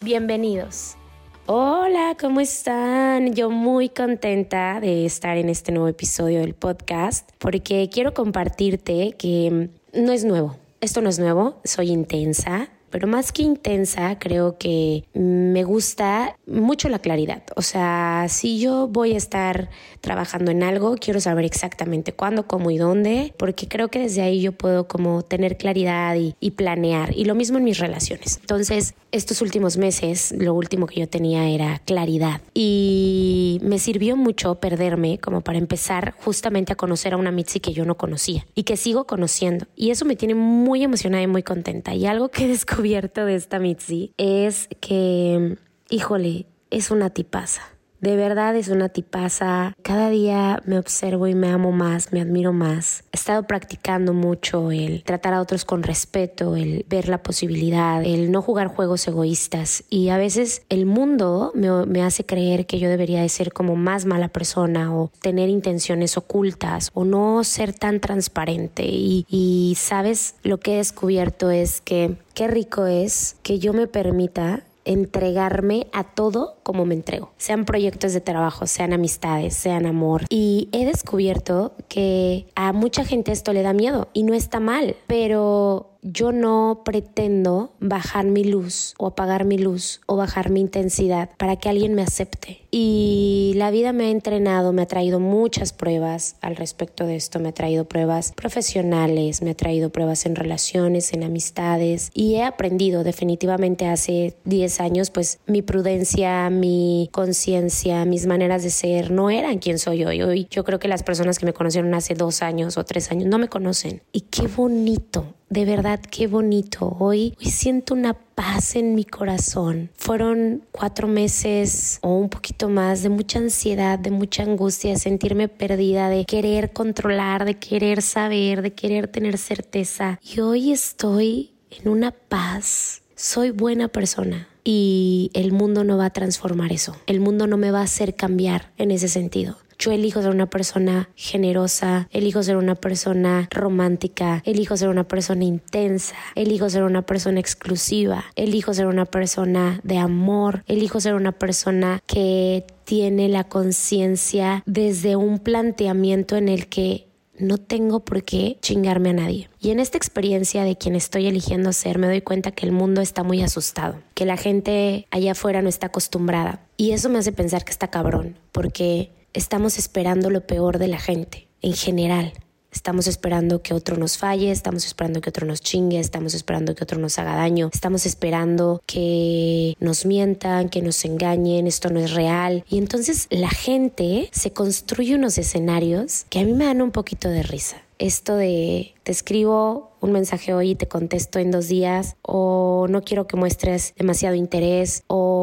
bienvenidos. Hola, ¿cómo están? Yo muy contenta de estar en este nuevo episodio del podcast porque quiero compartirte que no es nuevo. Esto no es nuevo, soy intensa, pero más que intensa, creo que me gusta mucho la claridad. O sea, si yo voy a estar trabajando en algo, quiero saber exactamente cuándo, cómo y dónde, porque creo que desde ahí yo puedo como tener claridad y, y planear. Y lo mismo en mis relaciones. Entonces, estos últimos meses, lo último que yo tenía era claridad. Y me sirvió mucho perderme como para empezar justamente a conocer a una Mitzi que yo no conocía y que sigo conociendo. Y eso me tiene muy emocionada y muy contenta. Y algo que descubrí de esta Mitzi es que, híjole, es una tipaza. De verdad es una tipaza. Cada día me observo y me amo más, me admiro más. He estado practicando mucho el tratar a otros con respeto, el ver la posibilidad, el no jugar juegos egoístas. Y a veces el mundo me, hace creer que yo debería de ser como más mala persona o tener intenciones ocultas o no ser tan transparente. Y, y sabes, lo que he descubierto es que qué rico es que yo me permita entregarme a todo como me entrego, sean proyectos de trabajo, sean amistades, sean amor. Y he descubierto que a mucha gente esto le da miedo y no está mal, pero yo no pretendo bajar mi luz o apagar mi luz o bajar mi intensidad para que alguien me acepte. Y la vida me ha entrenado, me ha traído muchas pruebas al respecto de esto, me ha traído pruebas profesionales, me ha traído pruebas en relaciones, en amistades y he aprendido definitivamente hace 10 años pues mi prudencia, mi conciencia, mis maneras de ser no eran quien soy hoy. Hoy yo creo que las personas que me conocieron hace dos años o tres años no me conocen. Y qué bonito de verdad, qué bonito. Hoy, hoy siento una paz en mi corazón. Fueron cuatro meses o un poquito más de mucha ansiedad, de mucha angustia, de sentirme perdida, de querer controlar, de querer saber, de querer tener certeza. Y hoy estoy en una paz. Soy buena persona y el mundo no va a transformar eso. El mundo no me va a hacer cambiar en ese sentido. Yo elijo ser una persona generosa, elijo ser una persona romántica, elijo ser una persona intensa, elijo ser una persona exclusiva, elijo ser una persona de amor, elijo ser una persona que tiene la conciencia desde un planteamiento en el que no tengo por qué chingarme a nadie. Y en esta experiencia de quien estoy eligiendo ser, me doy cuenta que el mundo está muy asustado, que la gente allá afuera no está acostumbrada. Y eso me hace pensar que está cabrón, porque estamos esperando lo peor de la gente, en general. Estamos esperando que otro nos falle, estamos esperando que otro nos chingue, estamos esperando que otro nos haga daño, estamos esperando que nos mientan, que nos engañen, esto no es real. Y entonces la gente se construye unos escenarios que a mí me dan un poquito de risa. Esto de te escribo un mensaje hoy y te contesto en dos días o no quiero que muestres demasiado interés o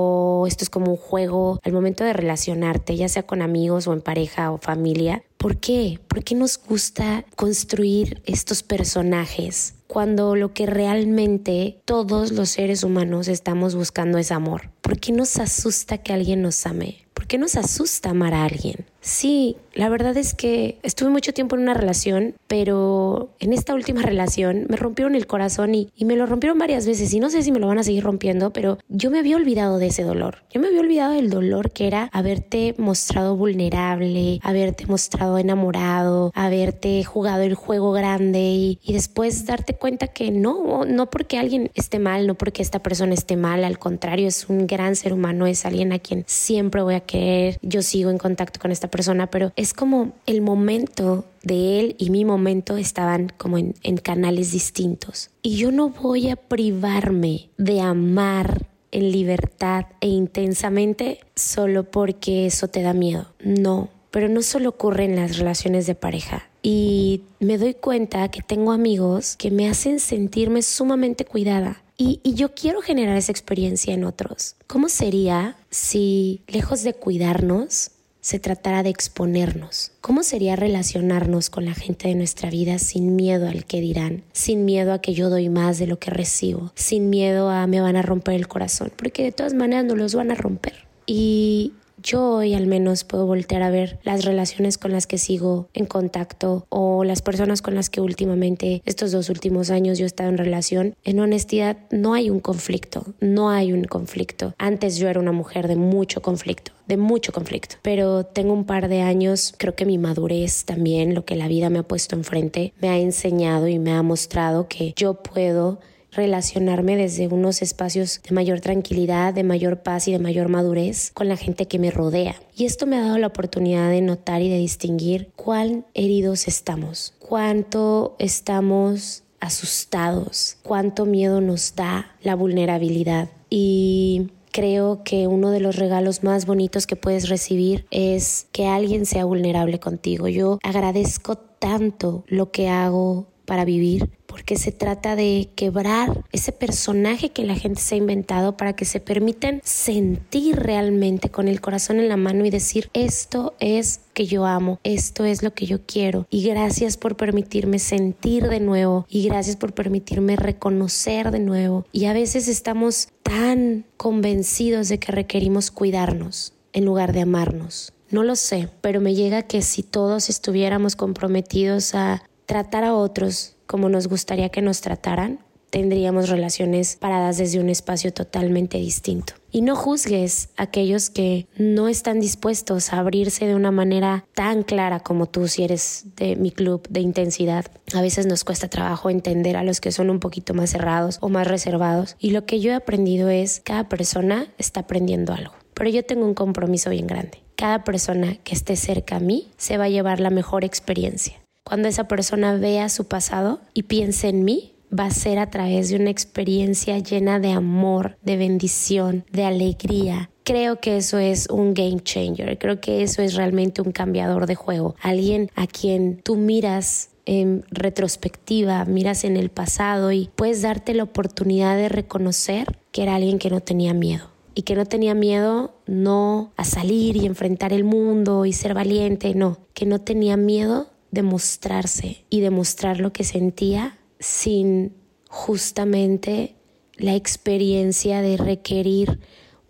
esto es como un juego al momento de relacionarte, ya sea con amigos o en pareja o familia. ¿Por qué? ¿Por qué nos gusta construir estos personajes cuando lo que realmente todos los seres humanos estamos buscando es amor? ¿Por qué nos asusta que alguien nos ame? ¿Por qué nos asusta amar a alguien? Sí, la verdad es que estuve mucho tiempo en una relación, pero en esta última relación me rompieron el corazón y, me lo rompieron varias veces. Y no sé si me lo van a seguir rompiendo, pero yo me había olvidado de ese dolor. Yo me había olvidado del dolor que era haberte mostrado vulnerable, haberte mostrado enamorado, haberte jugado el juego grande y, y después darte cuenta que no, no porque alguien esté mal, no porque esta persona esté mal, al contrario, es un gran ser humano, es alguien a quien siempre voy a querer, yo sigo en contacto con esta persona, pero es como el momento de él y mi momento estaban como en, canales distintos. Y yo no voy a privarme de amar en libertad e intensamente solo porque eso te da miedo. No, pero no solo ocurre en las relaciones de pareja. Y me doy cuenta que tengo amigos que me hacen sentirme sumamente cuidada, Y, y yo quiero generar esa experiencia en otros. ¿Cómo sería si, lejos de cuidarnos, se tratara de exponernos. ¿Cómo sería relacionarnos con la gente de nuestra vida sin miedo al que dirán, sin miedo a que yo doy más de lo que recibo, sin miedo a me van a romper el corazón? Porque de todas maneras no los van a romper. Y yo hoy al menos puedo voltear a ver las relaciones con las que sigo en contacto o las personas con las que últimamente estos dos últimos años yo he estado en relación. En honestidad no hay un conflicto, no hay un conflicto. Antes yo era una mujer de mucho conflicto de mucho conflicto. Pero tengo un par de años, creo que mi madurez también, lo que la vida me ha puesto enfrente, me ha enseñado y me ha mostrado que yo puedo relacionarme desde unos espacios de mayor tranquilidad, de mayor paz y de mayor madurez con la gente que me rodea. Y esto me ha dado la oportunidad de notar y de distinguir cuán heridos estamos, cuánto estamos asustados, cuánto miedo nos da la vulnerabilidad. Y creo que uno de los regalos más bonitos que puedes recibir es que alguien sea vulnerable contigo. Yo agradezco tanto lo que hago para vivir, porque se trata de quebrar ese personaje que la gente se ha inventado para que se permitan sentir realmente con el corazón en la mano y decir, esto es que yo amo, esto es lo que yo quiero y gracias por permitirme sentir de nuevo y gracias por permitirme reconocer de nuevo. Y a veces estamos tan convencidos de que requerimos cuidarnos en lugar de amarnos. No lo sé, pero me llega que si todos estuviéramos comprometidos a tratar a otros como nos gustaría que nos trataran, tendríamos relaciones paradas desde un espacio totalmente distinto. Y no juzgues a aquellos que no están dispuestos a abrirse de una manera tan clara como tú si eres de mi club de intensidad. A veces nos cuesta trabajo entender a los que son un poquito más cerrados o más reservados. Y lo que yo he aprendido es cada persona está aprendiendo algo. Pero yo tengo un compromiso bien grande. Cada persona que esté cerca a mí se va a llevar la mejor experiencia cuando esa persona vea su pasado y piense en mí, va a ser a través de una experiencia llena de amor, de bendición, de alegría. Creo que eso es un game changer, creo que eso es realmente un cambiador de juego, alguien a quien tú miras en retrospectiva, miras en el pasado y puedes darte la oportunidad de reconocer que era alguien que no tenía miedo. Y que no tenía miedo no a salir y enfrentar el mundo y ser valiente, no, que no tenía miedo demostrarse y demostrar lo que sentía sin justamente la experiencia de requerir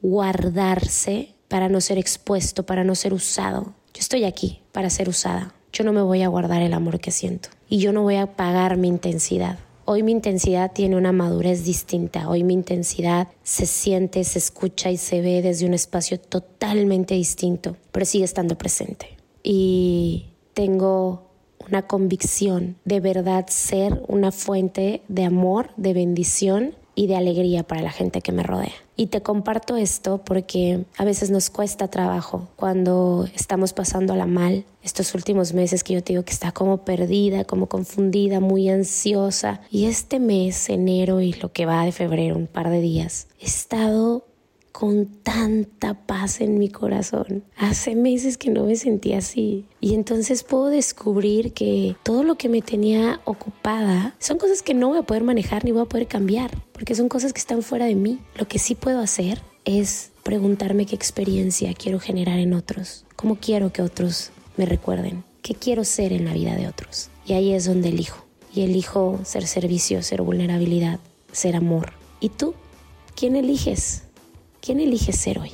guardarse para no ser expuesto, para no ser usado. Yo estoy aquí para ser usada. Yo no me voy a guardar el amor que siento y yo no voy a pagar mi intensidad. Hoy mi intensidad tiene una madurez distinta. Hoy mi intensidad se siente, se escucha y se ve desde un espacio totalmente distinto, pero sigue estando presente. Y tengo una convicción de verdad ser una fuente de amor, de bendición y de alegría para la gente que me rodea. Y te comparto esto porque a veces nos cuesta trabajo cuando estamos pasándola mal. Estos últimos meses que yo te digo que está como perdida, como confundida, muy ansiosa. Y este mes, enero y lo que va de febrero, un par de días, he estado con tanta paz en mi corazón. Hace meses que no me sentía así. Y entonces puedo descubrir que todo lo que me tenía ocupada son cosas que no voy a poder manejar ni voy a poder cambiar, porque son cosas que están fuera de mí. Lo que sí puedo hacer es preguntarme qué experiencia quiero generar en otros, cómo quiero que otros me recuerden, qué quiero ser en la vida de otros. Y ahí es donde elijo. Y elijo ser servicio, ser vulnerabilidad, ser amor. ¿Y tú? ¿Quién eliges? ¿Quién elige ser hoy?